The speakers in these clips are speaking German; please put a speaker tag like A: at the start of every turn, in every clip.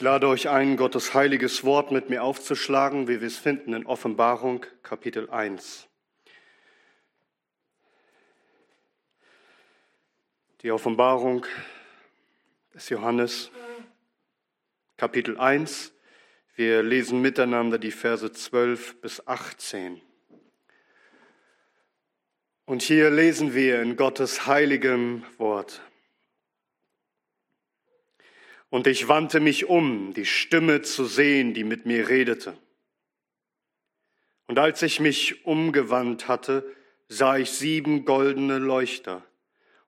A: Ich lade euch ein, Gottes heiliges Wort mit mir aufzuschlagen, wie wir es finden in Offenbarung Kapitel 1. Die Offenbarung des Johannes, Kapitel 1. Wir lesen miteinander die Verse 12 bis 18. Und hier lesen wir in Gottes heiligem Wort. Und ich wandte mich um, die Stimme zu sehen, die mit mir redete. Und als ich mich umgewandt hatte, sah ich sieben goldene Leuchter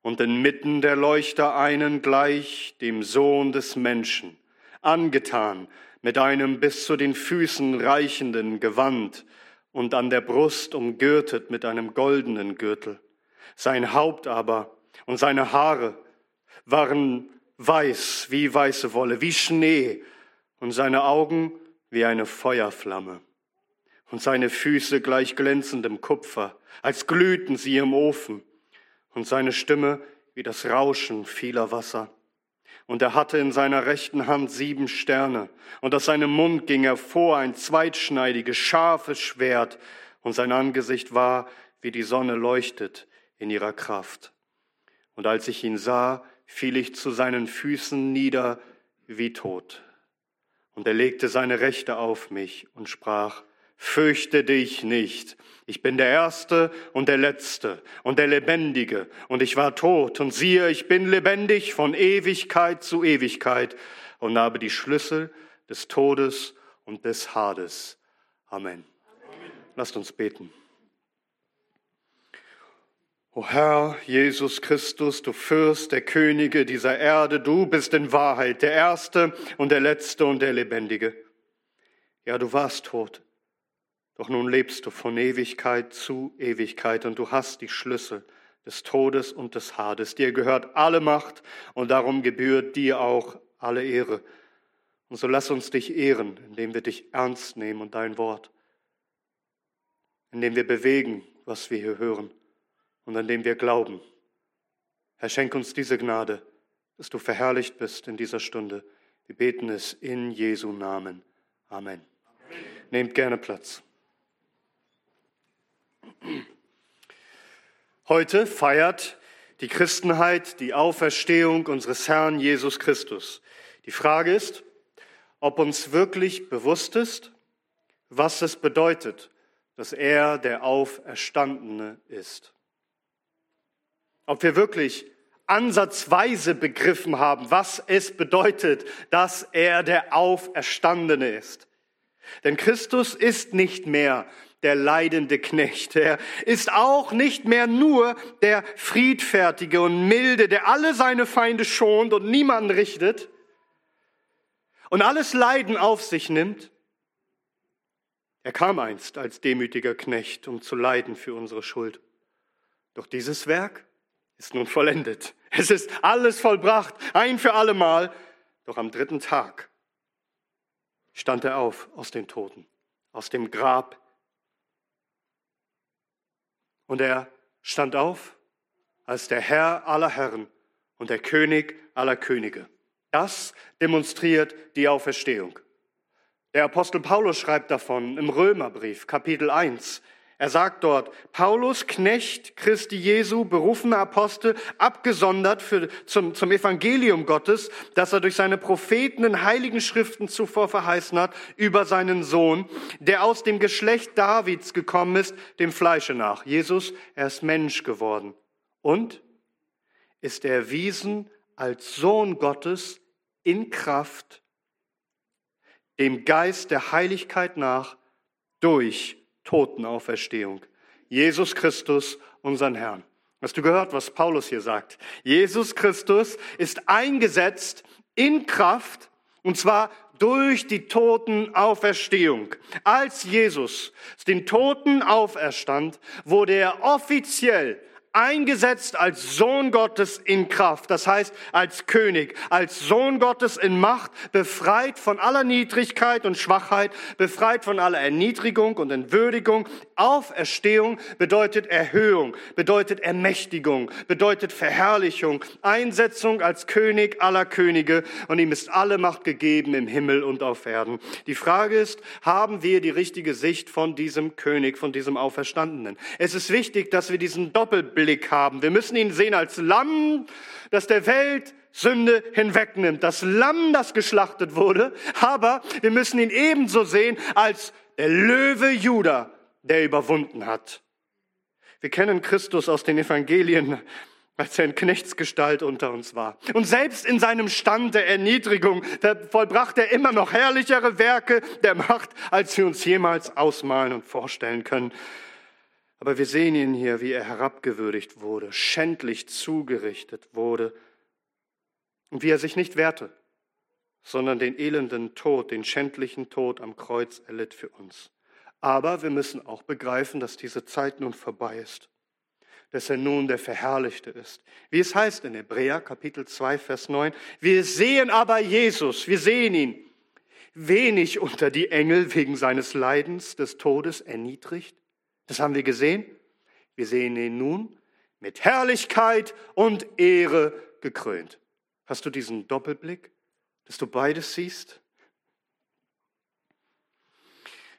A: und inmitten der Leuchter einen gleich dem Sohn des Menschen, angetan mit einem bis zu den Füßen reichenden Gewand und an der Brust umgürtet mit einem goldenen Gürtel. Sein Haupt aber und seine Haare waren weiß wie weiße Wolle, wie Schnee, und seine Augen wie eine Feuerflamme, und seine Füße gleich glänzendem Kupfer, als glühten sie im Ofen, und seine Stimme wie das Rauschen vieler Wasser. Und er hatte in seiner rechten Hand sieben Sterne, und aus seinem Mund ging hervor ein zweitschneidiges, scharfes Schwert, und sein Angesicht war, wie die Sonne leuchtet in ihrer Kraft. Und als ich ihn sah, fiel ich zu seinen Füßen nieder wie tot. Und er legte seine Rechte auf mich und sprach, Fürchte dich nicht, ich bin der Erste und der Letzte und der Lebendige, und ich war tot, und siehe, ich bin lebendig von Ewigkeit zu Ewigkeit und habe die Schlüssel des Todes und des Hades. Amen. Amen. Lasst uns beten. O Herr Jesus Christus, du Fürst der Könige dieser Erde, du bist in Wahrheit der Erste und der Letzte und der Lebendige. Ja, du warst tot, doch nun lebst du von Ewigkeit zu Ewigkeit und du hast die Schlüssel des Todes und des Hades. Dir gehört alle Macht und darum gebührt dir auch alle Ehre. Und so lass uns dich ehren, indem wir dich ernst nehmen und dein Wort, indem wir bewegen, was wir hier hören und an dem wir glauben. Herr, schenk uns diese Gnade, dass du verherrlicht bist in dieser Stunde. Wir beten es in Jesu Namen. Amen. Amen. Nehmt gerne Platz. Heute feiert die Christenheit die Auferstehung unseres Herrn Jesus Christus. Die Frage ist, ob uns wirklich bewusst ist, was es bedeutet, dass er der Auferstandene ist ob wir wirklich ansatzweise begriffen haben, was es bedeutet, dass er der Auferstandene ist. Denn Christus ist nicht mehr der leidende Knecht. Er ist auch nicht mehr nur der friedfertige und milde, der alle seine Feinde schont und niemanden richtet und alles Leiden auf sich nimmt. Er kam einst als demütiger Knecht, um zu leiden für unsere Schuld. Doch dieses Werk ist nun vollendet. Es ist alles vollbracht, ein für allemal. Doch am dritten Tag stand er auf aus den Toten, aus dem Grab. Und er stand auf als der Herr aller Herren und der König aller Könige. Das demonstriert die Auferstehung. Der Apostel Paulus schreibt davon im Römerbrief, Kapitel 1. Er sagt dort, Paulus, Knecht Christi Jesu, berufener Apostel, abgesondert für, zum, zum Evangelium Gottes, das er durch seine Propheten in heiligen Schriften zuvor verheißen hat, über seinen Sohn, der aus dem Geschlecht Davids gekommen ist, dem Fleische nach. Jesus, er ist Mensch geworden. Und ist erwiesen als Sohn Gottes in Kraft, dem Geist der Heiligkeit nach, durch Totenauferstehung. Jesus Christus, unseren Herrn. Hast du gehört, was Paulus hier sagt? Jesus Christus ist eingesetzt in Kraft, und zwar durch die Totenauferstehung. Als Jesus den Toten auferstand, wurde er offiziell eingesetzt als Sohn Gottes in Kraft, das heißt als König, als Sohn Gottes in Macht, befreit von aller Niedrigkeit und Schwachheit, befreit von aller Erniedrigung und Entwürdigung. Auferstehung bedeutet Erhöhung, bedeutet Ermächtigung, bedeutet Verherrlichung, Einsetzung als König aller Könige und ihm ist alle Macht gegeben im Himmel und auf Erden. Die Frage ist, haben wir die richtige Sicht von diesem König, von diesem Auferstandenen? Es ist wichtig, dass wir diesen Doppelblick Blick haben. Wir müssen ihn sehen als Lamm, das der Welt Sünde hinwegnimmt. Das Lamm, das geschlachtet wurde. Aber wir müssen ihn ebenso sehen als der Löwe Judah, der überwunden hat. Wir kennen Christus aus den Evangelien, als er in Knechtsgestalt unter uns war. Und selbst in seinem Stand der Erniedrigung vollbrachte er immer noch herrlichere Werke der Macht, als wir uns jemals ausmalen und vorstellen können. Aber wir sehen ihn hier, wie er herabgewürdigt wurde, schändlich zugerichtet wurde und wie er sich nicht wehrte, sondern den elenden Tod, den schändlichen Tod am Kreuz erlitt für uns. Aber wir müssen auch begreifen, dass diese Zeit nun vorbei ist, dass er nun der Verherrlichte ist. Wie es heißt in Hebräer Kapitel 2, Vers 9, wir sehen aber Jesus, wir sehen ihn, wenig unter die Engel wegen seines Leidens, des Todes erniedrigt das haben wir gesehen. Wir sehen ihn nun mit Herrlichkeit und Ehre gekrönt. Hast du diesen Doppelblick, dass du beides siehst?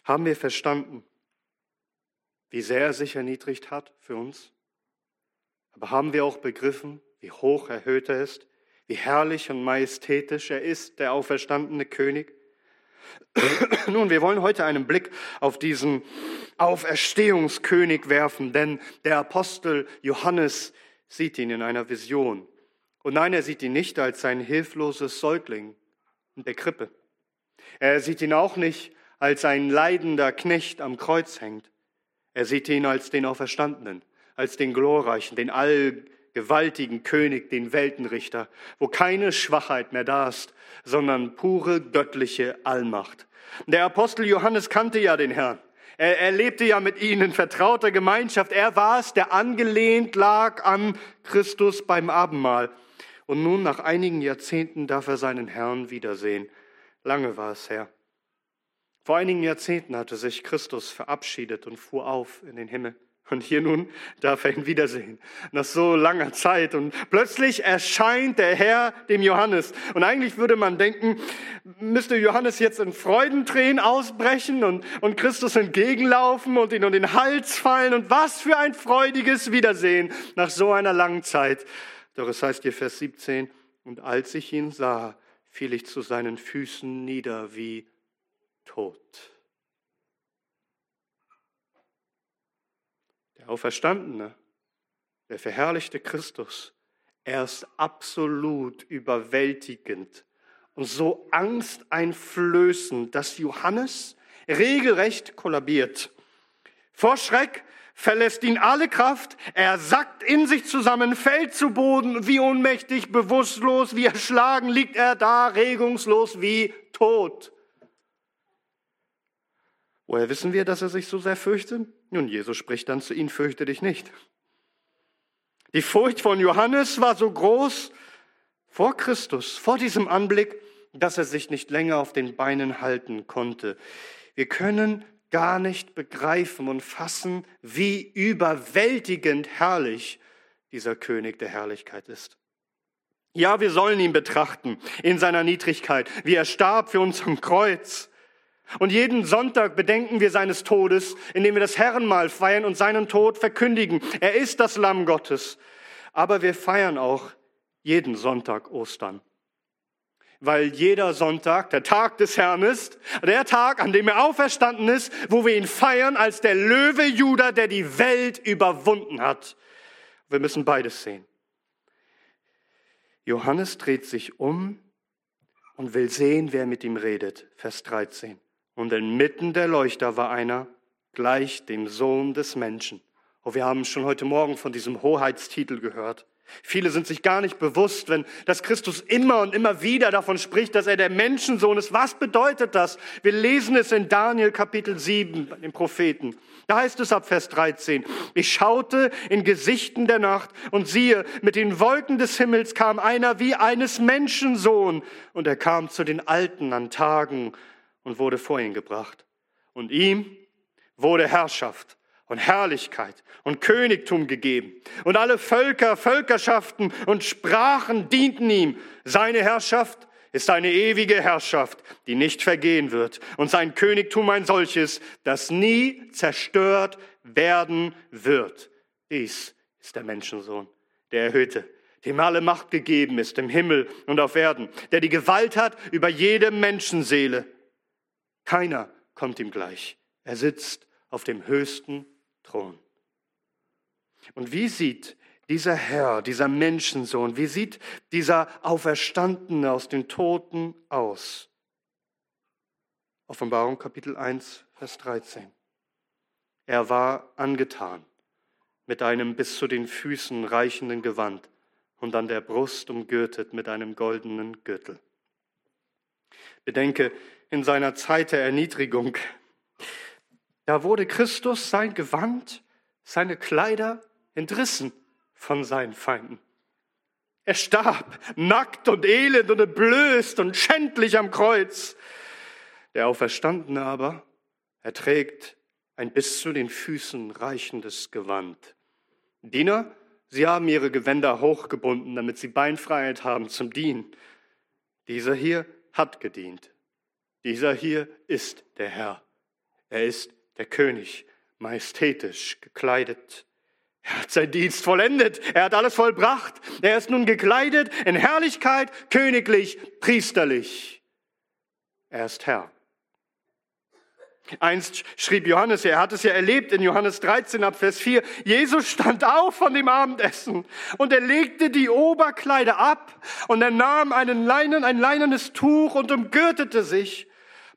A: Haben wir verstanden, wie sehr er sich erniedrigt hat für uns? Aber haben wir auch begriffen, wie hoch erhöht er ist, wie herrlich und majestätisch er ist, der auferstandene König? Nun, wir wollen heute einen Blick auf diesen Auferstehungskönig werfen, denn der Apostel Johannes sieht ihn in einer Vision. Und nein, er sieht ihn nicht als ein hilfloses Säugling in der Krippe. Er sieht ihn auch nicht als ein leidender Knecht am Kreuz hängt. Er sieht ihn als den Auferstandenen, als den Glorreichen, den allgewaltigen König, den Weltenrichter, wo keine Schwachheit mehr da ist, sondern pure göttliche Allmacht. Der Apostel Johannes kannte ja den Herrn. Er, er lebte ja mit ihnen in vertrauter Gemeinschaft. Er war es, der angelehnt lag an Christus beim Abendmahl. Und nun, nach einigen Jahrzehnten, darf er seinen Herrn wiedersehen. Lange war es her. Vor einigen Jahrzehnten hatte sich Christus verabschiedet und fuhr auf in den Himmel. Und hier nun darf er ihn wiedersehen, nach so langer Zeit. Und plötzlich erscheint der Herr dem Johannes. Und eigentlich würde man denken, müsste Johannes jetzt in Freudentränen ausbrechen und, und Christus entgegenlaufen und ihn um den Hals fallen. Und was für ein freudiges Wiedersehen nach so einer langen Zeit. Doch es heißt hier Vers 17, und als ich ihn sah, fiel ich zu seinen Füßen nieder wie tot. Der Auferstandene, der verherrlichte Christus, er ist absolut überwältigend und so angsteinflößend, dass Johannes regelrecht kollabiert. Vor Schreck verlässt ihn alle Kraft, er sackt in sich zusammen, fällt zu Boden, wie ohnmächtig, bewusstlos, wie erschlagen liegt er da, regungslos wie tot. Woher wissen wir, dass er sich so sehr fürchtet? Nun, Jesus spricht dann zu ihm, fürchte dich nicht. Die Furcht von Johannes war so groß vor Christus, vor diesem Anblick, dass er sich nicht länger auf den Beinen halten konnte. Wir können gar nicht begreifen und fassen, wie überwältigend herrlich dieser König der Herrlichkeit ist. Ja, wir sollen ihn betrachten in seiner Niedrigkeit, wie er starb für uns am Kreuz. Und jeden Sonntag bedenken wir seines Todes, indem wir das Herrenmahl feiern und seinen Tod verkündigen. Er ist das Lamm Gottes. Aber wir feiern auch jeden Sonntag Ostern. Weil jeder Sonntag der Tag des Herrn ist, der Tag, an dem er auferstanden ist, wo wir ihn feiern als der Löwe Judah, der die Welt überwunden hat. Wir müssen beides sehen. Johannes dreht sich um und will sehen, wer mit ihm redet. Vers 13. Und inmitten der Leuchter war einer, gleich dem Sohn des Menschen. Oh, wir haben schon heute Morgen von diesem Hoheitstitel gehört. Viele sind sich gar nicht bewusst, wenn das Christus immer und immer wieder davon spricht, dass er der Menschensohn ist. Was bedeutet das? Wir lesen es in Daniel Kapitel 7, dem Propheten. Da heißt es ab Vers 13, ich schaute in Gesichten der Nacht und siehe, mit den Wolken des Himmels kam einer wie eines Menschensohn und er kam zu den Alten an Tagen und wurde vor ihn gebracht. Und ihm wurde Herrschaft und Herrlichkeit und Königtum gegeben. Und alle Völker, Völkerschaften und Sprachen dienten ihm. Seine Herrschaft ist eine ewige Herrschaft, die nicht vergehen wird. Und sein Königtum ein solches, das nie zerstört werden wird. Dies ist der Menschensohn, der Erhöhte, dem alle Macht gegeben ist im Himmel und auf Erden, der die Gewalt hat über jede Menschenseele. Keiner kommt ihm gleich. Er sitzt auf dem höchsten Thron. Und wie sieht dieser Herr, dieser Menschensohn, wie sieht dieser Auferstandene aus den Toten aus? Offenbarung Kapitel 1, Vers 13. Er war angetan mit einem bis zu den Füßen reichenden Gewand und an der Brust umgürtet mit einem goldenen Gürtel. Bedenke, in seiner Zeit der Erniedrigung da wurde Christus sein Gewand, seine Kleider entrissen von seinen Feinden. Er starb nackt und elend und entblößt und schändlich am Kreuz. Der Auferstandene aber, er trägt ein bis zu den Füßen reichendes Gewand. Diener, sie haben ihre Gewänder hochgebunden, damit sie Beinfreiheit haben zum Dienen. Dieser hier hat gedient. Dieser hier ist der Herr. Er ist der König, majestätisch gekleidet. Er hat seinen Dienst vollendet, er hat alles vollbracht. Er ist nun gekleidet in Herrlichkeit, königlich, priesterlich. Er ist Herr. Einst schrieb Johannes, er hat es ja erlebt in Johannes 13 ab Vers 4, Jesus stand auf von dem Abendessen und er legte die Oberkleider ab und er nahm einen Leinen, ein leinenes Tuch und umgürtete sich.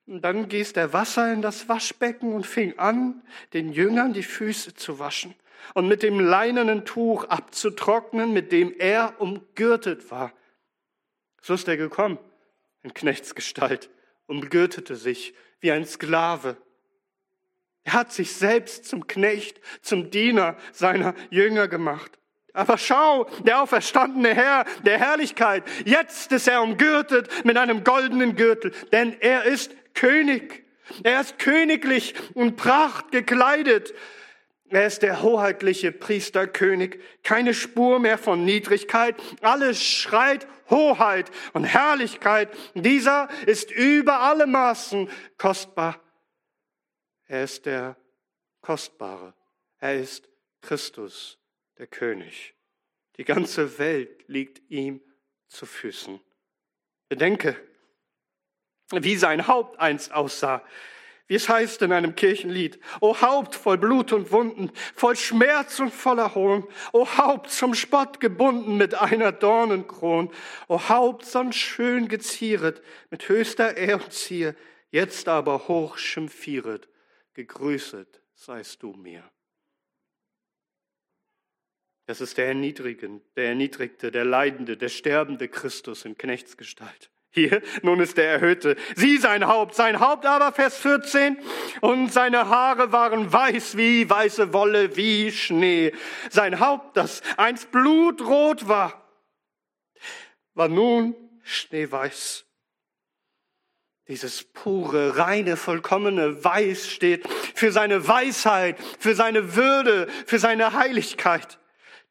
A: Und dann gießt er Wasser in das Waschbecken und fing an, den Jüngern die Füße zu waschen und mit dem leinenen Tuch abzutrocknen, mit dem er umgürtet war. So ist er gekommen, in Knechtsgestalt, umgürtete sich wie ein Sklave. Er hat sich selbst zum Knecht, zum Diener seiner Jünger gemacht. Aber schau, der auferstandene Herr der Herrlichkeit, jetzt ist er umgürtet mit einem goldenen Gürtel, denn er ist König. Er ist königlich und Pracht gekleidet. Er ist der hoheitliche Priesterkönig, keine Spur mehr von Niedrigkeit. Alles schreit Hoheit und Herrlichkeit. Dieser ist über alle Maßen kostbar. Er ist der Kostbare. Er ist Christus, der König. Die ganze Welt liegt ihm zu Füßen. Bedenke, wie sein Haupt einst aussah. Wie es heißt in einem Kirchenlied, O Haupt voll Blut und Wunden, voll Schmerz und voller Hohn, O Haupt zum Spott gebunden mit einer Dornenkron, O Haupt sonst schön gezieret mit höchster Ehr und Zier, jetzt aber hoch schimpfieret, gegrüßet seist du mir. Das ist der Erniedrigende, der Erniedrigte, der Leidende, der sterbende Christus in Knechtsgestalt. Hier, nun ist der Erhöhte. Sie sein Haupt, sein Haupt aber, Vers 14, und seine Haare waren weiß wie weiße Wolle, wie Schnee. Sein Haupt, das einst blutrot war, war nun schneeweiß. Dieses pure, reine, vollkommene Weiß steht für seine Weisheit, für seine Würde, für seine Heiligkeit.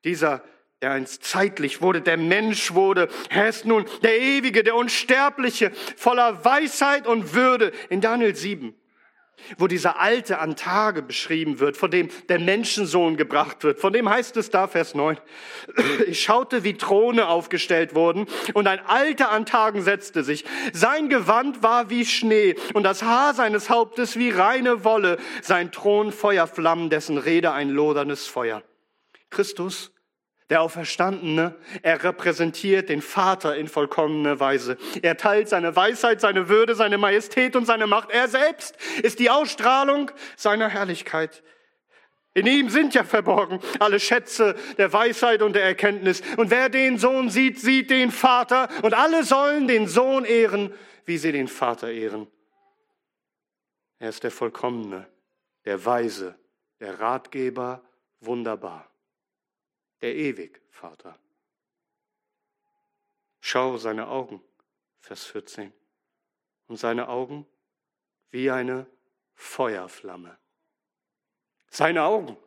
A: Dieser der einst zeitlich wurde, der Mensch wurde. Er ist nun der Ewige, der Unsterbliche, voller Weisheit und Würde. In Daniel 7, wo dieser Alte an Tage beschrieben wird, von dem der Menschensohn gebracht wird, von dem heißt es da, Vers 9, ich schaute, wie Throne aufgestellt wurden und ein Alter an Tagen setzte sich. Sein Gewand war wie Schnee und das Haar seines Hauptes wie reine Wolle, sein Thron Feuerflammen, dessen Rede ein loderndes Feuer. Christus der Auferstandene, er repräsentiert den Vater in vollkommener Weise. Er teilt seine Weisheit, seine Würde, seine Majestät und seine Macht. Er selbst ist die Ausstrahlung seiner Herrlichkeit. In ihm sind ja verborgen alle Schätze der Weisheit und der Erkenntnis. Und wer den Sohn sieht, sieht den Vater. Und alle sollen den Sohn ehren, wie sie den Vater ehren. Er ist der Vollkommene, der Weise, der Ratgeber, wunderbar, der ewig Vater. Schau seine Augen, Vers 14. Und seine Augen wie eine Feuerflamme. Seine Augen,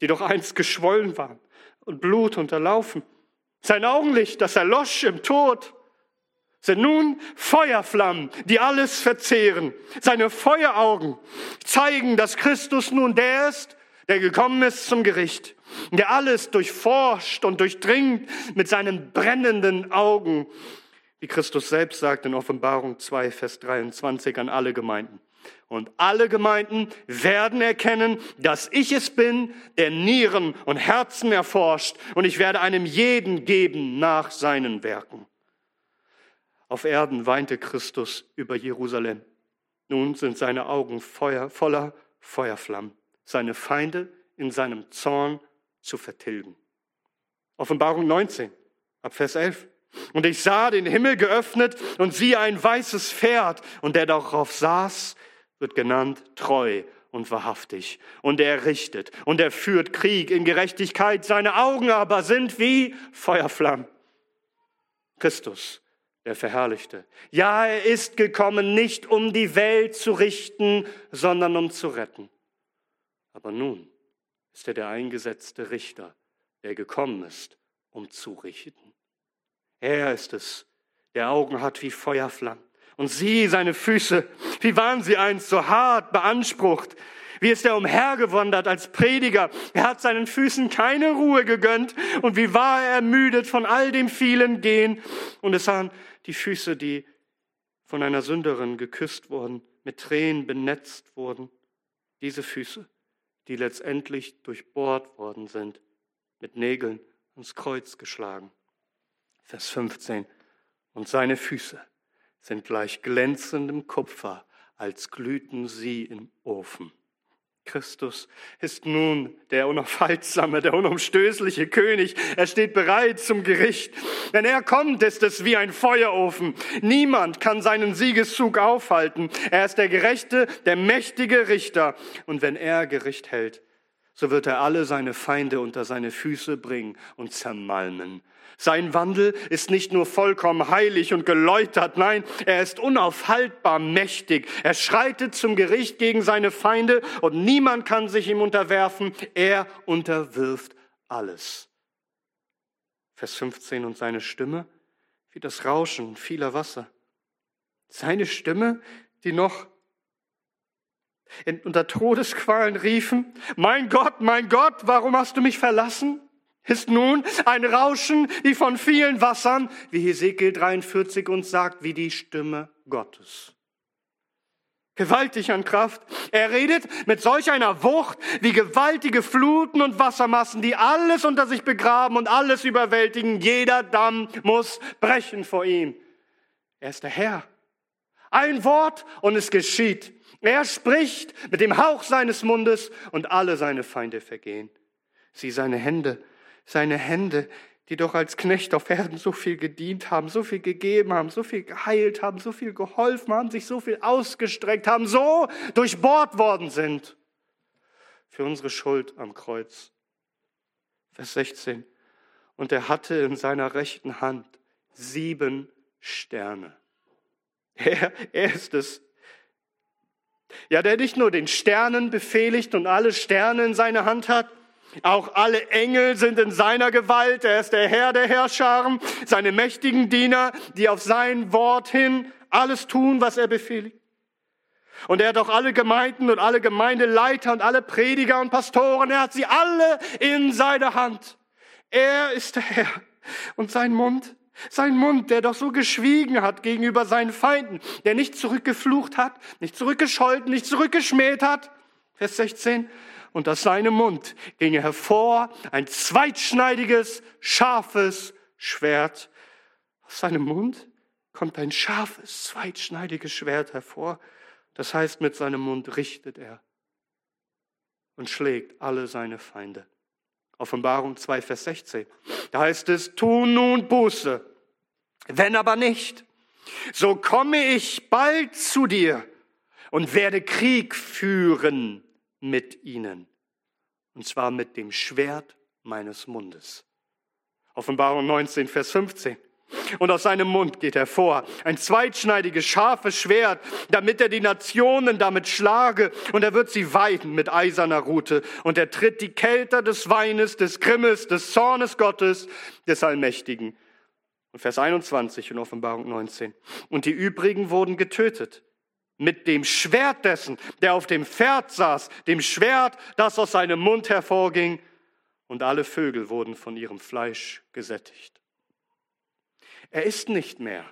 A: die doch einst geschwollen waren und Blut unterlaufen. Sein Augenlicht, das erlosch im Tod, sind nun Feuerflammen, die alles verzehren. Seine Feueraugen zeigen, dass Christus nun der ist, der gekommen ist zum Gericht, der alles durchforscht und durchdringt mit seinen brennenden Augen, wie Christus selbst sagt in Offenbarung 2, Vers 23 an alle Gemeinden. Und alle Gemeinden werden erkennen, dass ich es bin, der Nieren und Herzen erforscht, und ich werde einem jeden geben nach seinen Werken. Auf Erden weinte Christus über Jerusalem. Nun sind seine Augen Feuer, voller Feuerflammen, seine Feinde in seinem Zorn zu vertilgen. Offenbarung 19, ab Vers 11. Und ich sah den Himmel geöffnet und siehe ein weißes Pferd, und der darauf saß, wird genannt treu und wahrhaftig. Und er richtet und er führt Krieg in Gerechtigkeit. Seine Augen aber sind wie Feuerflammen. Christus, der Verherrlichte. Ja, er ist gekommen, nicht um die Welt zu richten, sondern um zu retten. Aber nun ist er der eingesetzte Richter, der gekommen ist, um zu richten. Er ist es, der Augen hat wie Feuerflammen und sieh seine Füße, wie waren sie einst so hart beansprucht. Wie ist er umhergewandert als Prediger? Er hat seinen Füßen keine Ruhe gegönnt. Und wie war er ermüdet von all dem vielen Gehen? Und es waren die Füße, die von einer Sünderin geküsst wurden, mit Tränen benetzt wurden. Diese Füße, die letztendlich durchbohrt worden sind, mit Nägeln ans Kreuz geschlagen. Vers 15. Und seine Füße sind gleich glänzendem Kupfer, als glühten sie im Ofen. Christus ist nun der unaufhaltsame, der unumstößliche König. Er steht bereit zum Gericht. Wenn er kommt, ist es wie ein Feuerofen. Niemand kann seinen Siegeszug aufhalten. Er ist der gerechte, der mächtige Richter. Und wenn er Gericht hält, so wird er alle seine Feinde unter seine Füße bringen und zermalmen. Sein Wandel ist nicht nur vollkommen heilig und geläutert, nein, er ist unaufhaltbar mächtig. Er schreitet zum Gericht gegen seine Feinde und niemand kann sich ihm unterwerfen. Er unterwirft alles. Vers 15 und seine Stimme wie das Rauschen vieler Wasser. Seine Stimme, die noch unter Todesqualen riefen, mein Gott, mein Gott, warum hast du mich verlassen? Ist nun ein Rauschen wie von vielen Wassern, wie Hesekiel 43 uns sagt, wie die Stimme Gottes. Gewaltig an Kraft. Er redet mit solch einer Wucht wie gewaltige Fluten und Wassermassen, die alles unter sich begraben und alles überwältigen. Jeder Damm muss brechen vor ihm. Er ist der Herr. Ein Wort und es geschieht. Er spricht mit dem Hauch seines Mundes und alle seine Feinde vergehen. Sieh seine Hände seine Hände, die doch als Knecht auf Erden so viel gedient haben, so viel gegeben haben, so viel geheilt haben, so viel geholfen haben, sich so viel ausgestreckt haben, so durchbohrt worden sind für unsere Schuld am Kreuz. Vers 16. Und er hatte in seiner rechten Hand sieben Sterne. Er, er ist es, ja, der nicht nur den Sternen befehligt und alle Sterne in seiner Hand hat, auch alle Engel sind in seiner Gewalt. Er ist der Herr der Herrscharen, seine mächtigen Diener, die auf sein Wort hin alles tun, was er befehligt. Und er hat auch alle Gemeinden und alle Gemeindeleiter und alle Prediger und Pastoren, er hat sie alle in seiner Hand. Er ist der Herr. Und sein Mund, sein Mund, der doch so geschwiegen hat gegenüber seinen Feinden, der nicht zurückgeflucht hat, nicht zurückgescholten, nicht zurückgeschmäht hat. Vers 16 und aus seinem Mund ging hervor ein zweitschneidiges, scharfes Schwert. Aus seinem Mund kommt ein scharfes, zweitschneidiges Schwert hervor. Das heißt, mit seinem Mund richtet er. und schlägt alle seine Feinde. Offenbarung 2, Vers 16. Da heißt es, tu nun Buße. Wenn aber nicht, so komme ich bald zu dir und werde Krieg führen mit ihnen. Und zwar mit dem Schwert meines Mundes. Offenbarung 19, Vers 15. Und aus seinem Mund geht hervor ein zweitschneidiges, scharfes Schwert, damit er die Nationen damit schlage. Und er wird sie weiden mit eiserner Rute. Und er tritt die Kelter des Weines, des Grimmes, des Zornes Gottes, des Allmächtigen. Und Vers 21 in Offenbarung 19. Und die übrigen wurden getötet mit dem Schwert dessen, der auf dem Pferd saß, dem Schwert, das aus seinem Mund hervorging. Und alle Vögel wurden von ihrem Fleisch gesättigt. Er ist nicht mehr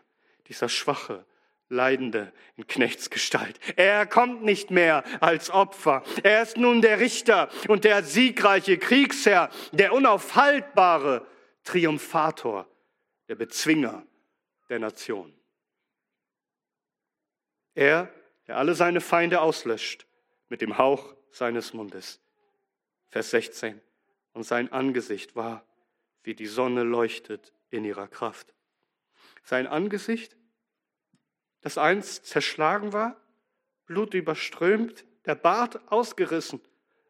A: dieser schwache, Leidende in Knechtsgestalt. Er kommt nicht mehr als Opfer. Er ist nun der Richter und der siegreiche Kriegsherr, der unaufhaltbare Triumphator, der Bezwinger der Nation. Er, der alle seine Feinde auslöscht mit dem Hauch seines Mundes. Vers 16. Und sein Angesicht war, wie die Sonne leuchtet in ihrer Kraft. Sein Angesicht, das einst zerschlagen war, Blut überströmt, der Bart ausgerissen,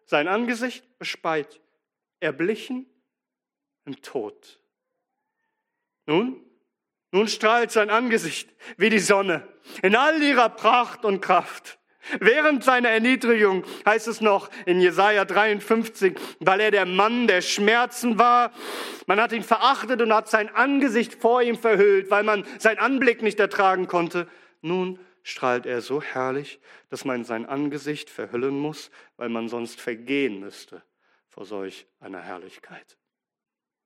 A: sein Angesicht bespeit, erblichen im Tod. Nun, nun strahlt sein Angesicht wie die Sonne in all ihrer Pracht und Kraft. Während seiner Erniedrigung heißt es noch in Jesaja 53, weil er der Mann der Schmerzen war. Man hat ihn verachtet und hat sein Angesicht vor ihm verhüllt, weil man seinen Anblick nicht ertragen konnte. Nun strahlt er so herrlich, dass man sein Angesicht verhüllen muss, weil man sonst vergehen müsste vor solch einer Herrlichkeit.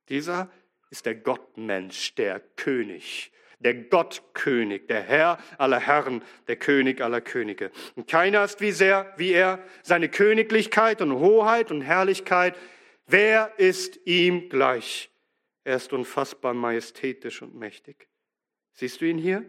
A: Dieser ist der Gottmensch, der König, der Gottkönig, der Herr aller Herren, der König aller Könige. Und keiner ist wie sehr, wie er, seine Königlichkeit und Hoheit und Herrlichkeit. Wer ist ihm gleich? Er ist unfassbar majestätisch und mächtig. Siehst du ihn hier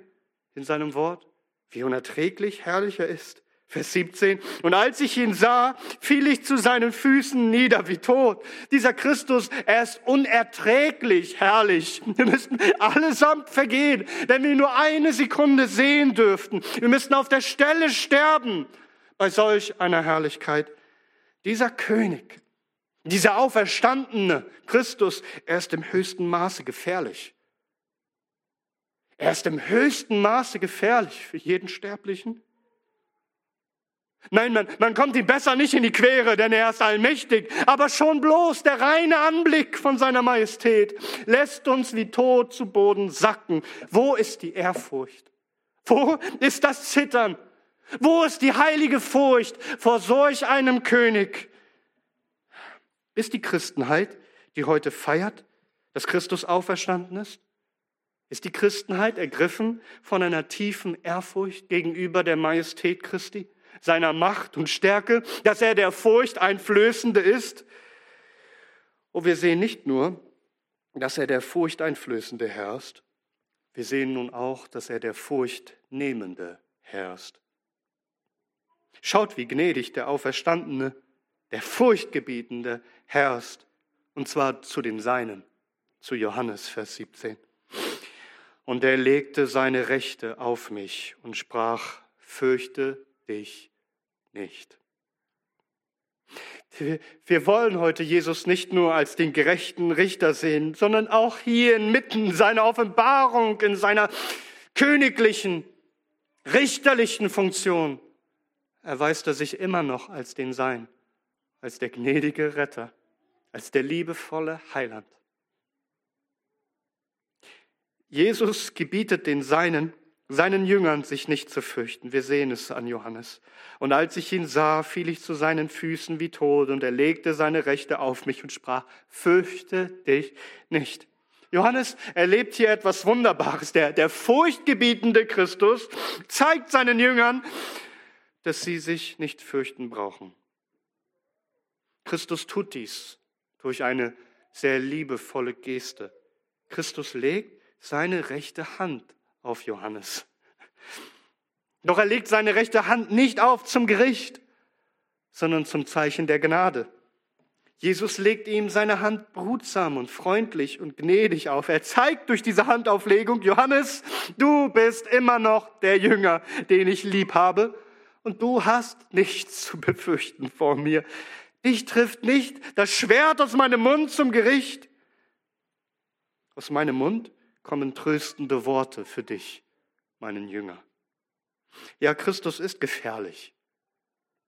A: in seinem Wort? Wie unerträglich herrlich er ist. Vers 17. Und als ich ihn sah, fiel ich zu seinen Füßen nieder wie tot. Dieser Christus, er ist unerträglich herrlich. Wir müssten allesamt vergehen, wenn wir nur eine Sekunde sehen dürften. Wir müssten auf der Stelle sterben bei solch einer Herrlichkeit. Dieser König, dieser auferstandene Christus, er ist im höchsten Maße gefährlich. Er ist im höchsten Maße gefährlich für jeden Sterblichen Nein, man, man kommt ihm besser nicht in die Quere, denn er ist allmächtig. Aber schon bloß der reine Anblick von seiner Majestät lässt uns wie tot zu Boden sacken. Wo ist die Ehrfurcht? Wo ist das Zittern? Wo ist die heilige Furcht vor solch einem König? Ist die Christenheit, die heute feiert, dass Christus auferstanden ist? Ist die Christenheit ergriffen von einer tiefen Ehrfurcht gegenüber der Majestät Christi? Seiner Macht und Stärke, dass er der Furcht einflößende ist. Und wir sehen nicht nur, dass er der Furcht einflößende herrscht, wir sehen nun auch, dass er der Furchtnehmende herrscht. Schaut, wie gnädig der Auferstandene, der Furchtgebietende herrscht, und zwar zu den Seinen, zu Johannes, Vers 17. Und er legte seine Rechte auf mich und sprach, fürchte dich nicht. Wir wollen heute Jesus nicht nur als den gerechten Richter sehen, sondern auch hier inmitten seiner Offenbarung, in seiner königlichen, richterlichen Funktion erweist er sich immer noch als den Sein, als der gnädige Retter, als der liebevolle Heiland. Jesus gebietet den Seinen, seinen Jüngern sich nicht zu fürchten. Wir sehen es an Johannes. Und als ich ihn sah, fiel ich zu seinen Füßen wie tot und er legte seine Rechte auf mich und sprach, fürchte dich nicht. Johannes erlebt hier etwas Wunderbares. Der, der furchtgebietende Christus zeigt seinen Jüngern, dass sie sich nicht fürchten brauchen. Christus tut dies durch eine sehr liebevolle Geste. Christus legt seine rechte Hand auf Johannes. Doch er legt seine rechte Hand nicht auf zum Gericht, sondern zum Zeichen der Gnade. Jesus legt ihm seine Hand behutsam und freundlich und gnädig auf. Er zeigt durch diese Handauflegung, Johannes, du bist immer noch der Jünger, den ich lieb habe, und du hast nichts zu befürchten vor mir. Dich trifft nicht das Schwert aus meinem Mund zum Gericht. Aus meinem Mund kommen tröstende Worte für dich, meinen Jünger. Ja, Christus ist gefährlich.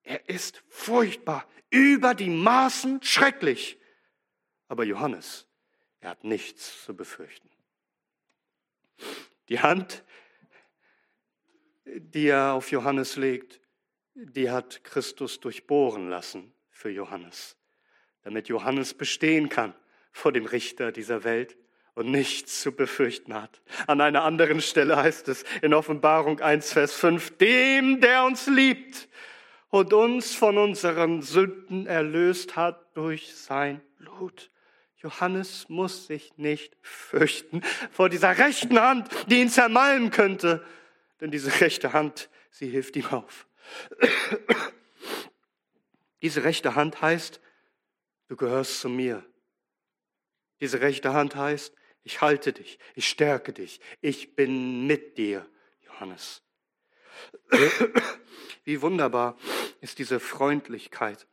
A: Er ist furchtbar, über die Maßen schrecklich. Aber Johannes, er hat nichts zu befürchten. Die Hand, die er auf Johannes legt, die hat Christus durchbohren lassen für Johannes, damit Johannes bestehen kann vor dem Richter dieser Welt und nichts zu befürchten hat. An einer anderen Stelle heißt es in Offenbarung 1, Vers 5, dem, der uns liebt und uns von unseren Sünden erlöst hat durch sein Blut. Johannes muss sich nicht fürchten vor dieser rechten Hand, die ihn zermalmen könnte, denn diese rechte Hand, sie hilft ihm auf. Diese rechte Hand heißt, du gehörst zu mir. Diese rechte Hand heißt, ich halte dich, ich stärke dich, ich bin mit dir, Johannes. Wie wunderbar ist diese Freundlichkeit.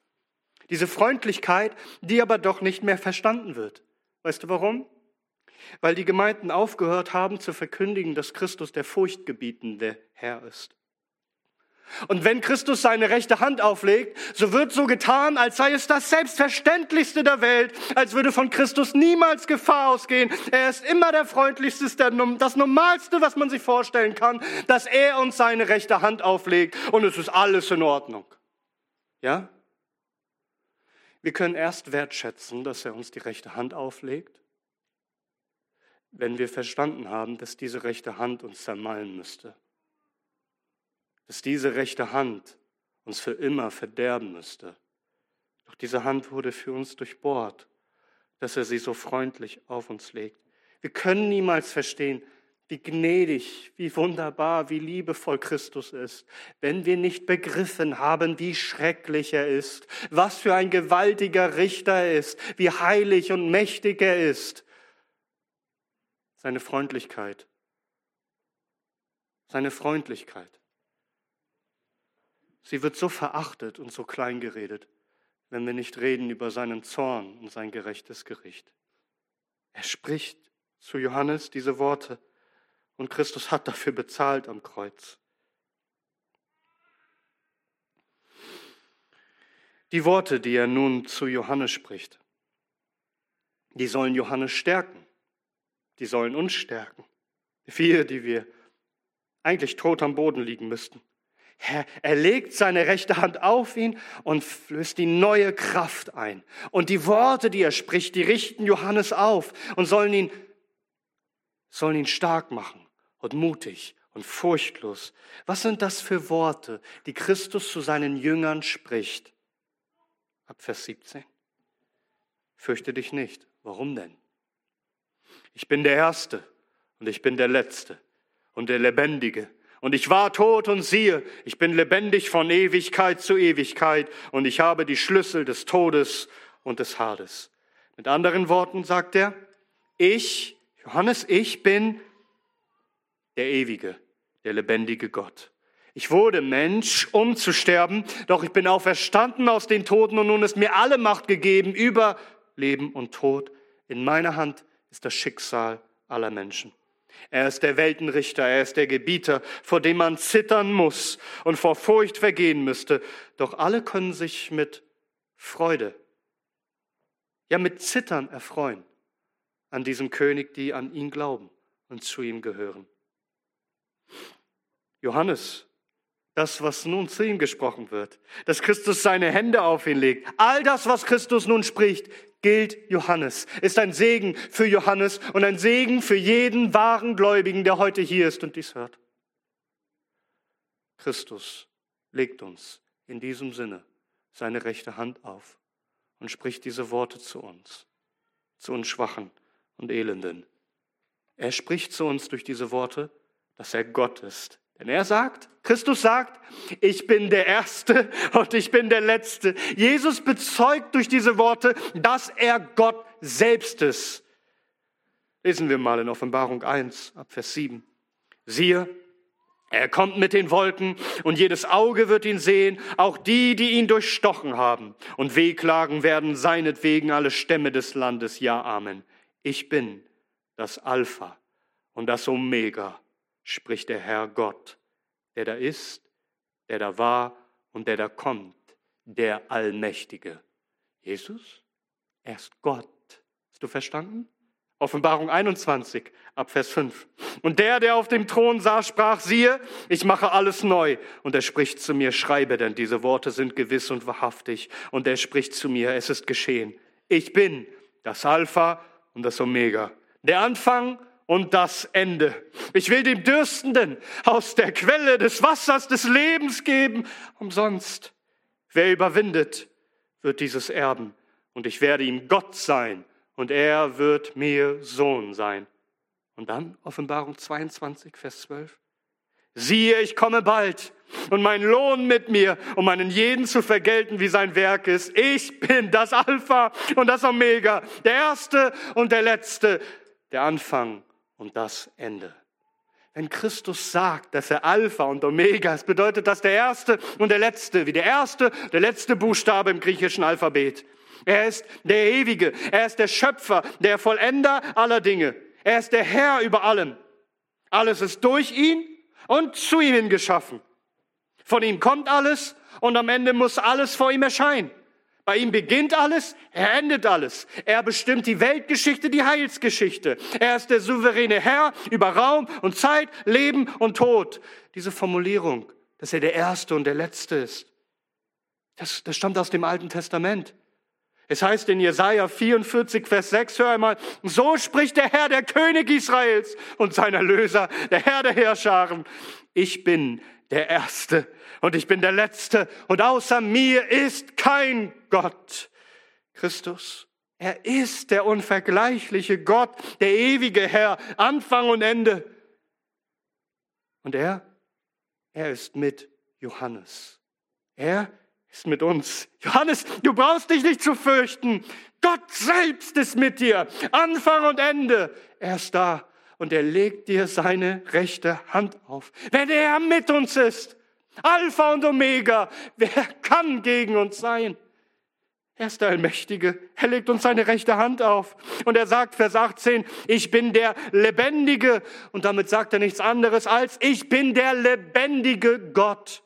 A: Diese Freundlichkeit, die aber doch nicht mehr verstanden wird. Weißt du warum? Weil die Gemeinden aufgehört haben zu verkündigen, dass Christus der furchtgebietende Herr ist. Und wenn Christus seine rechte Hand auflegt, so wird so getan, als sei es das Selbstverständlichste der Welt, als würde von Christus niemals Gefahr ausgehen. Er ist immer der freundlichste, das Normalste, was man sich vorstellen kann, dass er uns seine rechte Hand auflegt und es ist alles in Ordnung. Ja? Wir können erst wertschätzen, dass er uns die rechte Hand auflegt, wenn wir verstanden haben, dass diese rechte Hand uns zermalmen müsste dass diese rechte Hand uns für immer verderben müsste. Doch diese Hand wurde für uns durchbohrt, dass er sie so freundlich auf uns legt. Wir können niemals verstehen, wie gnädig, wie wunderbar, wie liebevoll Christus ist, wenn wir nicht begriffen haben, wie schrecklich er ist, was für ein gewaltiger Richter er ist, wie heilig und mächtig er ist. Seine Freundlichkeit, seine Freundlichkeit Sie wird so verachtet und so klein geredet, wenn wir nicht reden über seinen Zorn und sein gerechtes Gericht. Er spricht zu Johannes diese Worte und Christus hat dafür bezahlt am Kreuz. Die Worte, die er nun zu Johannes spricht, die sollen Johannes stärken, die sollen uns stärken. Wir, die wir eigentlich tot am Boden liegen müssten. Er, legt seine rechte Hand auf ihn und flößt die neue Kraft ein. Und die Worte, die er spricht, die richten Johannes auf und sollen ihn, sollen ihn stark machen und mutig und furchtlos. Was sind das für Worte, die Christus zu seinen Jüngern spricht? Ab Vers 17. Fürchte dich nicht. Warum denn? Ich bin der Erste und ich bin der Letzte und der Lebendige. Und ich war tot und siehe, ich bin lebendig von Ewigkeit zu Ewigkeit und ich habe die Schlüssel des Todes und des Hades. Mit anderen Worten sagt er, ich, Johannes, ich bin der ewige, der lebendige Gott. Ich wurde Mensch, um zu sterben, doch ich bin auferstanden aus den Toten und nun ist mir alle Macht gegeben über Leben und Tod. In meiner Hand ist das Schicksal aller Menschen. Er ist der Weltenrichter, er ist der Gebieter, vor dem man zittern muss und vor Furcht vergehen müsste. Doch alle können sich mit Freude, ja mit Zittern erfreuen an diesem König, die an ihn glauben und zu ihm gehören. Johannes, das, was nun zu ihm gesprochen wird, dass Christus seine Hände auf ihn legt, all das, was Christus nun spricht, gilt Johannes, ist ein Segen für Johannes und ein Segen für jeden wahren Gläubigen, der heute hier ist und dies hört. Christus legt uns in diesem Sinne seine rechte Hand auf und spricht diese Worte zu uns, zu uns Schwachen und Elenden. Er spricht zu uns durch diese Worte, dass er Gott ist, Denn er sagt, Christus sagt, ich bin der Erste und ich bin der Letzte. Jesus bezeugt durch diese Worte, dass er Gott selbst ist. Lesen wir mal in Offenbarung 1 ab Vers 7. Siehe, er kommt mit den Wolken und jedes Auge wird ihn sehen, auch die, die ihn durchstochen haben. Und wehklagen werden seinetwegen alle Stämme des Landes. Ja, Amen. Ich bin das Alpha und das Omega, spricht der Herr Gott, der da ist, der da war und der da kommt, der Allmächtige. Jesus, er ist Gott. Hast du verstanden? Offenbarung 21 ab Vers 5. Und der, der auf dem Thron saß, sprach, siehe, ich mache alles neu. Und er spricht zu mir, schreibe, denn diese Worte sind gewiss und wahrhaftig. Und er spricht zu mir, es ist geschehen. Ich bin das Alpha und das Omega, der Anfang und das Ende. Ich will dem Dürstenden aus der Quelle des Wassers des Lebens geben, umsonst. Wer überwindet, wird dieses erben. Und ich werde ihm Gott sein und er wird mir Sohn sein. Und dann Offenbarung 22, Vers 12. Siehe, ich komme bald und mein Lohn mit mir, um einen jeden zu vergelten, wie sein Werk ist. Ich bin das Alpha und das Omega, der Erste und der Letzte, der Anfang und das Ende. Wenn Christus sagt, dass er Alpha und Omega ist, bedeutet das der Erste und der Letzte, wie der erste, der letzte Buchstabe im griechischen Alphabet. Er ist der Ewige. Er ist der Schöpfer, der Vollender aller Dinge. Er ist der Herr über allem. Alles ist durch ihn und zu ihm geschaffen. Von ihm kommt alles und am Ende muss alles vor ihm erscheinen. Bei ihm beginnt alles, er endet alles. Er bestimmt die Weltgeschichte, die Heilsgeschichte. Er ist der souveräne Herr über Raum und Zeit, Leben und Tod. Diese Formulierung, dass er der Erste und der Letzte ist, das, das stammt aus dem Alten Testament. Es heißt in Jesaja 44, Vers 6, hör einmal, so spricht der Herr, der König Israels und sein Erlöser, der Herr der Herrscharen. Ich bin der Erste und ich bin der Letzte und außer mir ist kein Gott. Christus, er ist der unvergleichliche Gott, der ewige Herr, Anfang und Ende. Und er, er ist mit Johannes. Er ist mit uns. Johannes, du brauchst dich nicht zu fürchten. Gott selbst ist mit dir. Anfang und Ende. Er ist da und er legt dir seine rechte Hand auf. Wenn er mit uns ist, Alpha und Omega, wer kann gegen uns sein? Er ist der Allmächtige. Er legt uns seine rechte Hand auf. Und er sagt, Vers 18, ich bin der Lebendige. Und damit sagt er nichts anderes als, ich bin der lebendige Gott.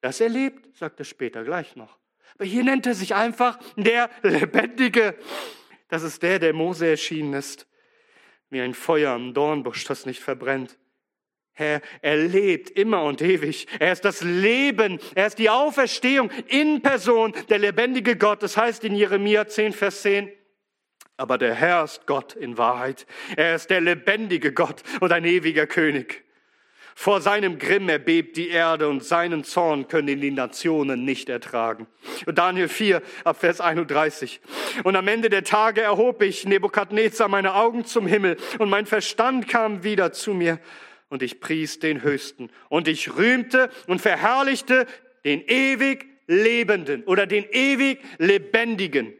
A: Das erlebt, sagt er später gleich noch. Aber hier nennt er sich einfach der Lebendige. Das ist der, der Mose erschienen ist. Wie ein Feuer am Dornbusch, das nicht verbrennt. Er, er lebt immer und ewig. Er ist das Leben. Er ist die Auferstehung in Person, der lebendige Gott. Das heißt in Jeremia 10, Vers 10. Aber der Herr ist Gott in Wahrheit. Er ist der lebendige Gott und ein ewiger König. Vor seinem Grimm erbebt die Erde und seinen Zorn können die Nationen nicht ertragen. Und Daniel 4 ab Vers 31. Und am Ende der Tage erhob ich Nebukadnezar meine Augen zum Himmel und mein Verstand kam wieder zu mir und ich pries den Höchsten und ich rühmte und verherrlichte den ewig Lebenden oder den ewig Lebendigen,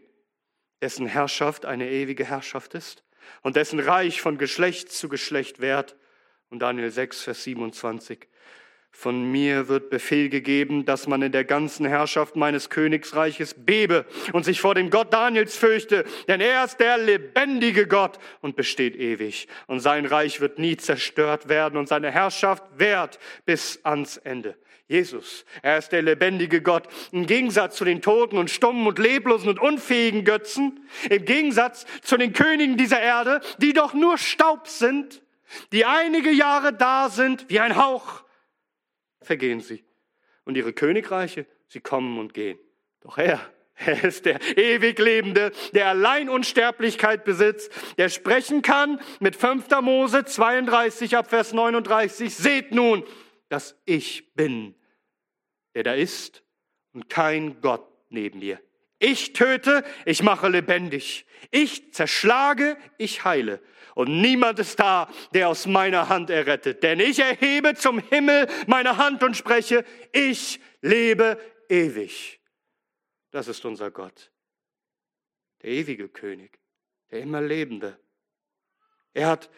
A: dessen Herrschaft eine ewige Herrschaft ist und dessen Reich von Geschlecht zu Geschlecht währt und Daniel 6, Vers 27. Von mir wird Befehl gegeben, dass man in der ganzen Herrschaft meines Königsreiches bebe und sich vor dem Gott Daniels fürchte, denn er ist der lebendige Gott und besteht ewig. Und sein Reich wird nie zerstört werden und seine Herrschaft währt bis ans Ende. Jesus, er ist der lebendige Gott. Im Gegensatz zu den toten und stummen und leblosen und unfähigen Götzen, im Gegensatz zu den Königen dieser Erde, die doch nur Staub sind, die einige Jahre da sind, wie ein Hauch, vergehen sie. Und ihre Königreiche, sie kommen und gehen. Doch er, er ist der ewig Lebende, der allein Unsterblichkeit besitzt, der sprechen kann mit 5. Mose 32 ab Vers 39. Seht nun, dass ich bin, der da ist und kein Gott neben mir. Ich töte, ich mache lebendig. Ich zerschlage, ich heile. Und niemand ist da, der aus meiner Hand errettet. Denn ich erhebe zum Himmel meine Hand und spreche, ich lebe ewig. Das ist unser Gott, der ewige König, der immer Lebende. Er hat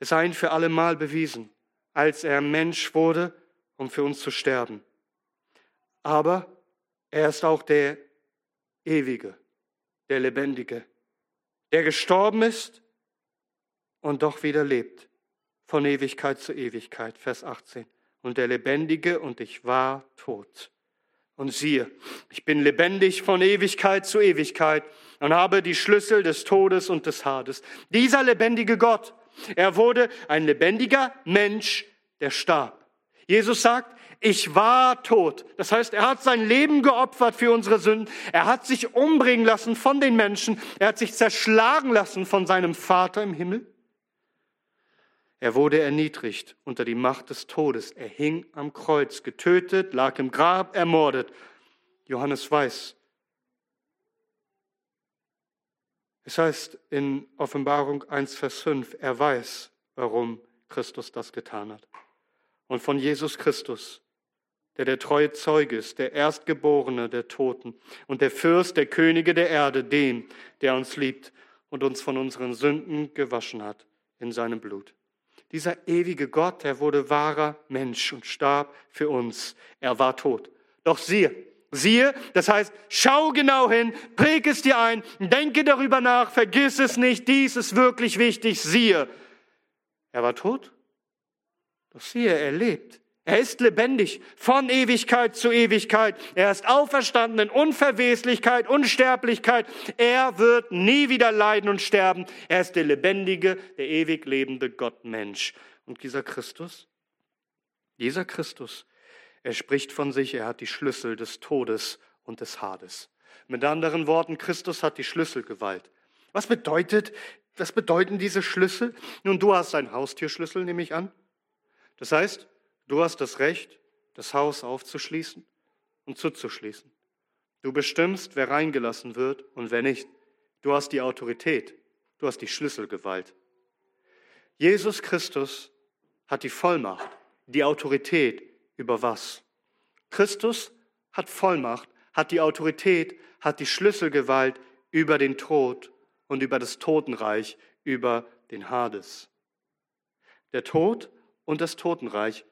A: es ein für allemal bewiesen, als er Mensch wurde, um für uns zu sterben. Aber er ist auch der Ewige, der Lebendige, der gestorben ist und doch wieder lebt, von Ewigkeit zu Ewigkeit, Vers 18. Und der Lebendige und ich war tot. Und siehe, ich bin lebendig von Ewigkeit zu Ewigkeit und habe die Schlüssel des Todes und des Hades. Dieser lebendige Gott, er wurde ein lebendiger Mensch, der starb. Jesus sagt, ich war tot. Das heißt, er hat sein Leben geopfert für unsere Sünden. Er hat sich umbringen lassen von den Menschen. Er hat sich zerschlagen lassen von seinem Vater im Himmel. Er wurde erniedrigt unter die Macht des Todes. Er hing am Kreuz, getötet, lag im Grab, ermordet. Johannes weiß. Es heißt in Offenbarung 1, Vers 5, er weiß, warum Christus das getan hat. Und von Jesus Christus, der der treue Zeuge ist, der Erstgeborene der Toten und der Fürst der Könige der Erde, dem, der uns liebt und uns von unseren Sünden gewaschen hat in seinem Blut. Dieser ewige Gott, er wurde wahrer Mensch und starb für uns. Er war tot. Doch siehe, siehe, das heißt, schau genau hin, präg es dir ein, denke darüber nach, vergiss es nicht, dies ist wirklich wichtig, siehe. Er war tot, doch siehe, er lebt. Er ist lebendig von Ewigkeit zu Ewigkeit. Er ist auferstanden in Unverweslichkeit, Unsterblichkeit. Er wird nie wieder leiden und sterben. Er ist der lebendige, der ewig lebende Gott Mensch. Und dieser Christus, dieser Christus, er spricht von sich, er hat die Schlüssel des Todes und des Hades. Mit anderen Worten, Christus hat die Schlüsselgewalt. Was bedeutet, was bedeuten diese Schlüssel? Nun, du hast einen Haustierschlüssel, nehme ich an. Das heißt, Du hast das Recht, das Haus aufzuschließen und zuzuschließen. Du bestimmst, wer reingelassen wird und wer nicht. Du hast die Autorität, du hast die Schlüsselgewalt. Jesus Christus hat die Vollmacht, die Autorität über was? Christus hat Vollmacht, hat die Autorität, hat die Schlüsselgewalt über den Tod und über das Totenreich, über den Hades. Der Tod und das Totenreich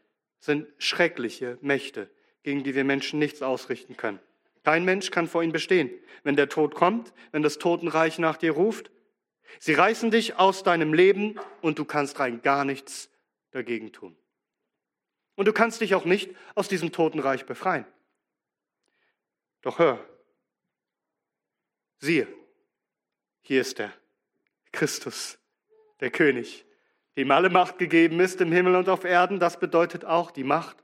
A: sind schreckliche Mächte, gegen die wir Menschen nichts ausrichten können. Kein Mensch kann vor ihnen bestehen. Wenn der Tod kommt, wenn das Totenreich nach dir ruft, sie reißen dich aus deinem Leben und du kannst rein gar nichts dagegen tun. Und du kannst dich auch nicht aus diesem Totenreich befreien. Doch hör, siehe, hier ist er, Christus, der König, dem alle Macht gegeben ist im Himmel und auf Erden, das bedeutet auch die Macht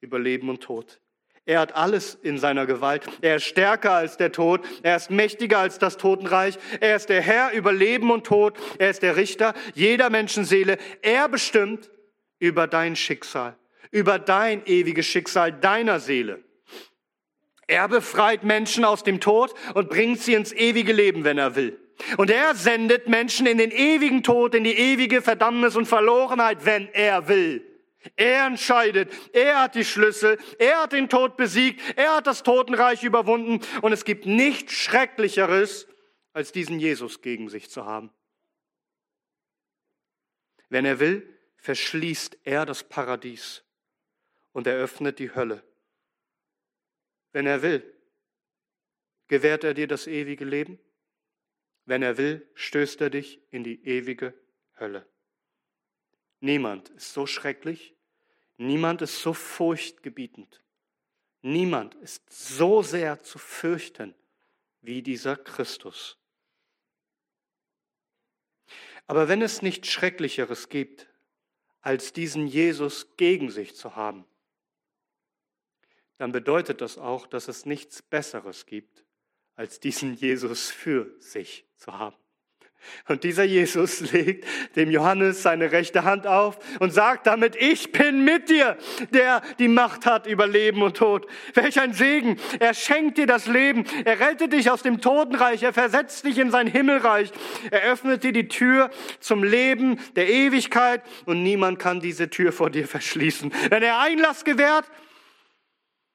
A: über Leben und Tod. Er hat alles in seiner Gewalt. Er ist stärker als der Tod. Er ist mächtiger als das Totenreich. Er ist der Herr über Leben und Tod. Er ist der Richter jeder Menschenseele. Er bestimmt über dein Schicksal, über dein ewiges Schicksal deiner Seele. Er befreit Menschen aus dem Tod und bringt sie ins ewige Leben, wenn er will. Und er sendet Menschen in den ewigen Tod, in die ewige Verdammnis und Verlorenheit, wenn er will. Er entscheidet, er hat die Schlüssel, er hat den Tod besiegt, er hat das Totenreich überwunden und es gibt nichts Schrecklicheres, als diesen Jesus gegen sich zu haben. Wenn er will, verschließt er das Paradies und eröffnet die Hölle. Wenn er will, gewährt er dir das ewige Leben wenn er will, stößt er dich in die ewige Hölle. Niemand ist so schrecklich, niemand ist so furchtgebietend, niemand ist so sehr zu fürchten wie dieser Christus. Aber wenn es nichts Schrecklicheres gibt, als diesen Jesus gegen sich zu haben, dann bedeutet das auch, dass es nichts Besseres gibt, als diesen Jesus für sich zu haben. Und dieser Jesus legt dem Johannes seine rechte Hand auf und sagt damit, ich bin mit dir, der die Macht hat über Leben und Tod. Welch ein Segen. Er schenkt dir das Leben. Er rettet dich aus dem Totenreich. Er versetzt dich in sein Himmelreich. Er öffnet dir die Tür zum Leben der Ewigkeit und niemand kann diese Tür vor dir verschließen. Wenn er Einlass gewährt,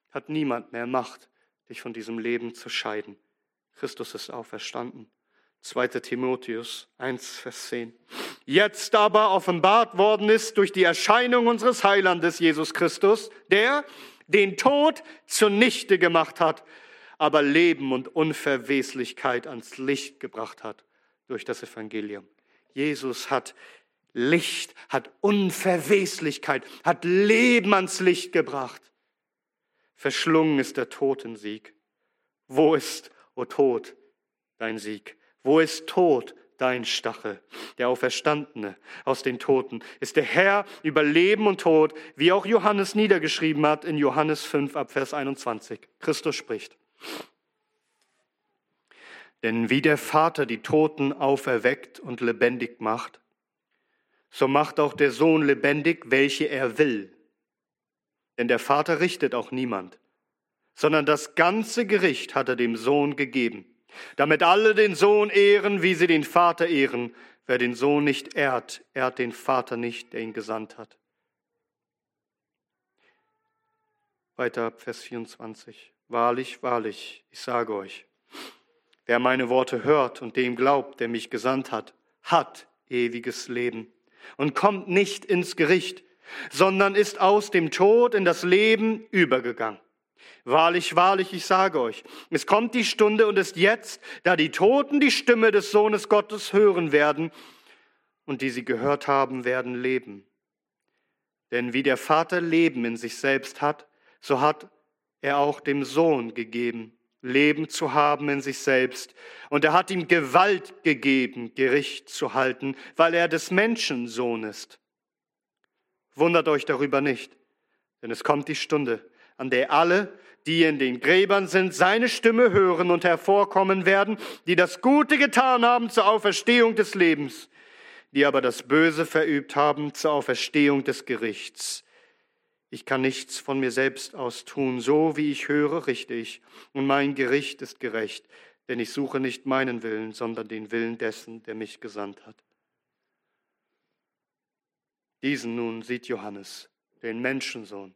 A: hat niemand mehr Macht, dich von diesem Leben zu scheiden. Christus ist auferstanden. 2. Timotheus 1, Vers 10. Jetzt aber offenbart worden ist durch die Erscheinung unseres Heilandes Jesus Christus, der den Tod zunichte gemacht hat, aber Leben und Unverweslichkeit ans Licht gebracht hat durch das Evangelium. Jesus hat Licht, hat Unverweslichkeit, hat Leben ans Licht gebracht. Verschlungen ist der Totensieg. Wo ist, o Tod, dein Sieg? Wo ist Tod, dein Stachel? Der Auferstandene aus den Toten ist der Herr über Leben und Tod, wie auch Johannes niedergeschrieben hat in Johannes 5 ab Vers 21. Christus spricht. Denn wie der Vater die Toten auferweckt und lebendig macht, so macht auch der Sohn lebendig, welche er will. Denn der Vater richtet auch niemand, sondern das ganze Gericht hat er dem Sohn gegeben damit alle den Sohn ehren, wie sie den Vater ehren. Wer den Sohn nicht ehrt, ehrt den Vater nicht, der ihn gesandt hat. Weiter Vers 24. Wahrlich, wahrlich, ich sage euch, wer meine Worte hört und dem glaubt, der mich gesandt hat, hat ewiges Leben und kommt nicht ins Gericht, sondern ist aus dem Tod in das Leben übergegangen. Wahrlich, wahrlich, ich sage euch, es kommt die Stunde und ist jetzt, da die Toten die Stimme des Sohnes Gottes hören werden und die sie gehört haben, werden leben. Denn wie der Vater Leben in sich selbst hat, so hat er auch dem Sohn gegeben, Leben zu haben in sich selbst. Und er hat ihm Gewalt gegeben, Gericht zu halten, weil er des Menschen Sohn ist. Wundert euch darüber nicht, denn es kommt die Stunde, an der alle, die in den Gräbern sind, seine Stimme hören und hervorkommen werden, die das Gute getan haben zur Auferstehung des Lebens, die aber das Böse verübt haben zur Auferstehung des Gerichts. Ich kann nichts von mir selbst aus tun, so wie ich höre, richte ich, und mein Gericht ist gerecht, denn ich suche nicht meinen Willen, sondern den Willen dessen, der mich gesandt hat. Diesen nun sieht Johannes, den Menschensohn,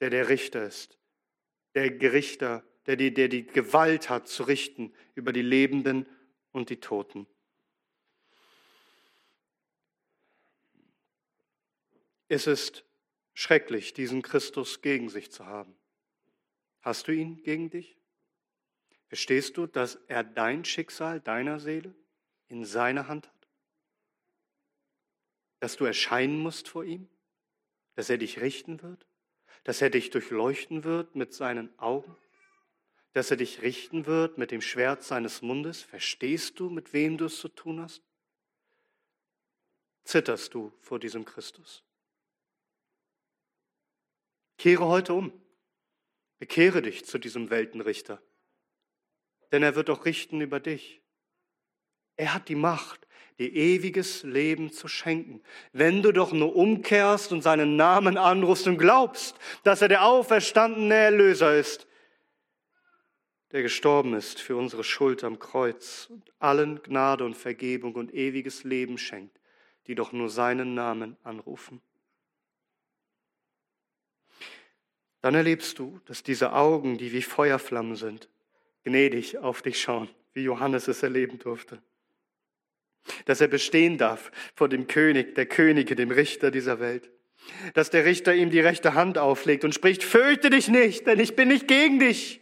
A: der der Richter ist, der Gerichter, der die, der die Gewalt hat zu richten über die Lebenden und die Toten. Es ist schrecklich, diesen Christus gegen sich zu haben. Hast du ihn gegen dich? Verstehst du, dass er dein Schicksal, deiner Seele in seiner Hand hat? Dass du erscheinen musst vor ihm? Dass er dich richten wird? Dass er dich durchleuchten wird mit seinen Augen, dass er dich richten wird mit dem Schwert seines Mundes. Verstehst du, mit wem du es zu tun hast? Zitterst du vor diesem Christus? Kehre heute um. Bekehre dich zu diesem Weltenrichter, denn er wird auch richten über dich. Er hat die Macht, dir ewiges Leben zu schenken. Wenn du doch nur umkehrst und seinen Namen anrufst und glaubst, dass er der auferstandene Erlöser ist, der gestorben ist für unsere Schuld am Kreuz und allen Gnade und Vergebung und ewiges Leben schenkt, die doch nur seinen Namen anrufen. Dann erlebst du, dass diese Augen, die wie Feuerflammen sind, gnädig auf dich schauen, wie Johannes es erleben durfte dass er bestehen darf vor dem König, der Könige, dem Richter dieser Welt. Dass der Richter ihm die rechte Hand auflegt und spricht, fürchte dich nicht, denn ich bin nicht gegen dich.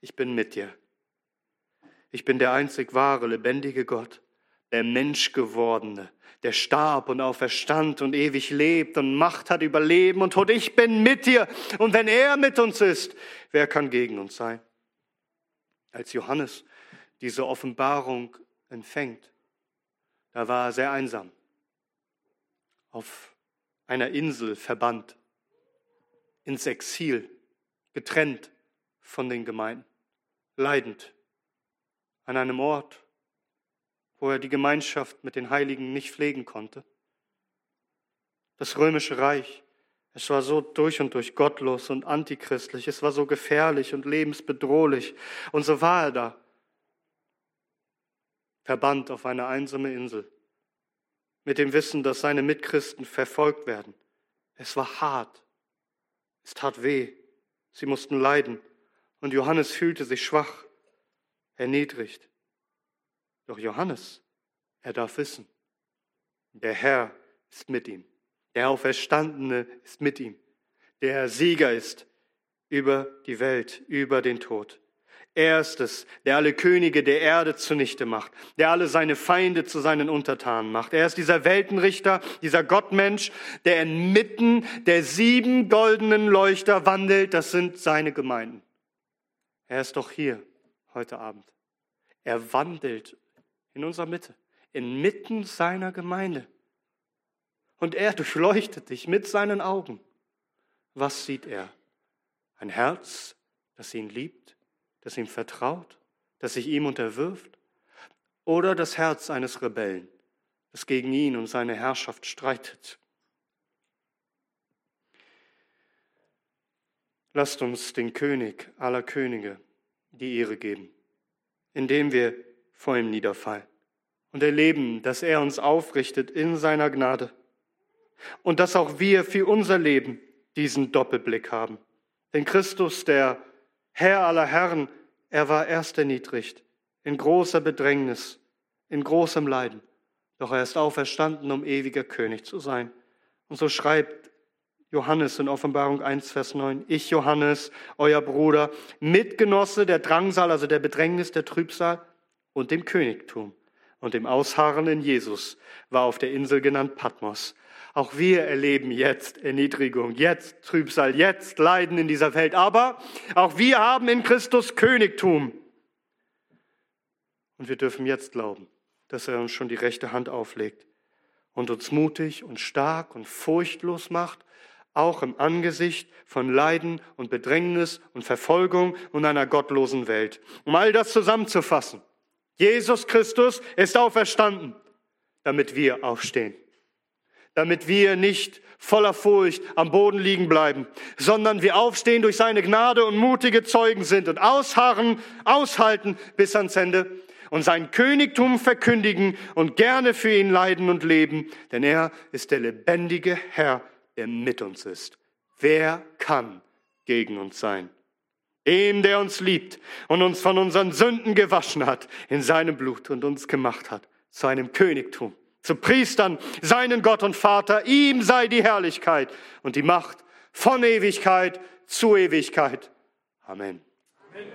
A: Ich bin mit dir. Ich bin der einzig wahre, lebendige Gott, der Menschgewordene, der starb und auferstand und ewig lebt und Macht hat über Leben und Tod. Ich bin mit dir. Und wenn er mit uns ist, wer kann gegen uns sein? Als Johannes diese Offenbarung empfängt, da war er sehr einsam, auf einer Insel verbannt, ins Exil, getrennt von den Gemeinden, leidend, an einem Ort, wo er die Gemeinschaft mit den Heiligen nicht pflegen konnte. Das römische Reich, es war so durch und durch gottlos und antichristlich, es war so gefährlich und lebensbedrohlich. Und so war er da, verbannt auf eine einsame Insel, mit dem Wissen, dass seine Mitchristen verfolgt werden. Es war hart, es tat weh, sie mussten leiden, und Johannes fühlte sich schwach, erniedrigt. Doch Johannes, er darf wissen, der Herr ist mit ihm. Der Auferstandene ist mit ihm. Der Sieger ist über die Welt, über den Tod. Er ist es, der alle Könige der Erde zunichte macht, der alle seine Feinde zu seinen Untertanen macht. Er ist dieser Weltenrichter, dieser Gottmensch, der inmitten der sieben goldenen Leuchter wandelt. Das sind seine Gemeinden. Er ist doch hier heute Abend. Er wandelt in unserer Mitte, inmitten seiner Gemeinde. Und er durchleuchtet dich mit seinen Augen. Was sieht er? Ein Herz, das ihn liebt, das ihm vertraut, das sich ihm unterwirft? Oder das Herz eines Rebellen, das gegen ihn und seine Herrschaft streitet? Lasst uns den König aller Könige die Ehre geben, indem wir vor ihm niederfallen und erleben, dass er uns aufrichtet in seiner Gnade und dass auch wir für unser Leben diesen Doppelblick haben. Denn Christus, der Herr aller Herren, er war erst erniedrigt, in großer Bedrängnis, in großem Leiden. Doch er ist auferstanden, um ewiger König zu sein. Und so schreibt Johannes in Offenbarung 1, Vers 9, ich Johannes, euer Bruder, Mitgenosse der Drangsal, also der Bedrängnis, der Trübsal und dem Königtum und dem Ausharren in Jesus, war auf der Insel genannt Patmos. Auch wir erleben jetzt Erniedrigung, jetzt Trübsal, jetzt Leiden in dieser Welt. Aber auch wir haben in Christus Königtum. Und wir dürfen jetzt glauben, dass er uns schon die rechte Hand auflegt und uns mutig und stark und furchtlos macht, auch im Angesicht von Leiden und Bedrängnis und Verfolgung und einer gottlosen Welt. Um all das zusammenzufassen. Jesus Christus ist auferstanden, damit wir aufstehen damit wir nicht voller Furcht am Boden liegen bleiben, sondern wir aufstehen durch seine Gnade und mutige Zeugen sind und ausharren, aushalten bis ans Ende und sein Königtum verkündigen und gerne für ihn leiden und leben, denn er ist der lebendige Herr, der mit uns ist. Wer kann gegen uns sein? Dem, der uns liebt und uns von unseren Sünden gewaschen hat in seinem Blut und uns gemacht hat zu einem Königtum zu Priestern, seinen Gott und Vater. Ihm sei die Herrlichkeit und die Macht von Ewigkeit zu Ewigkeit. Amen. Amen.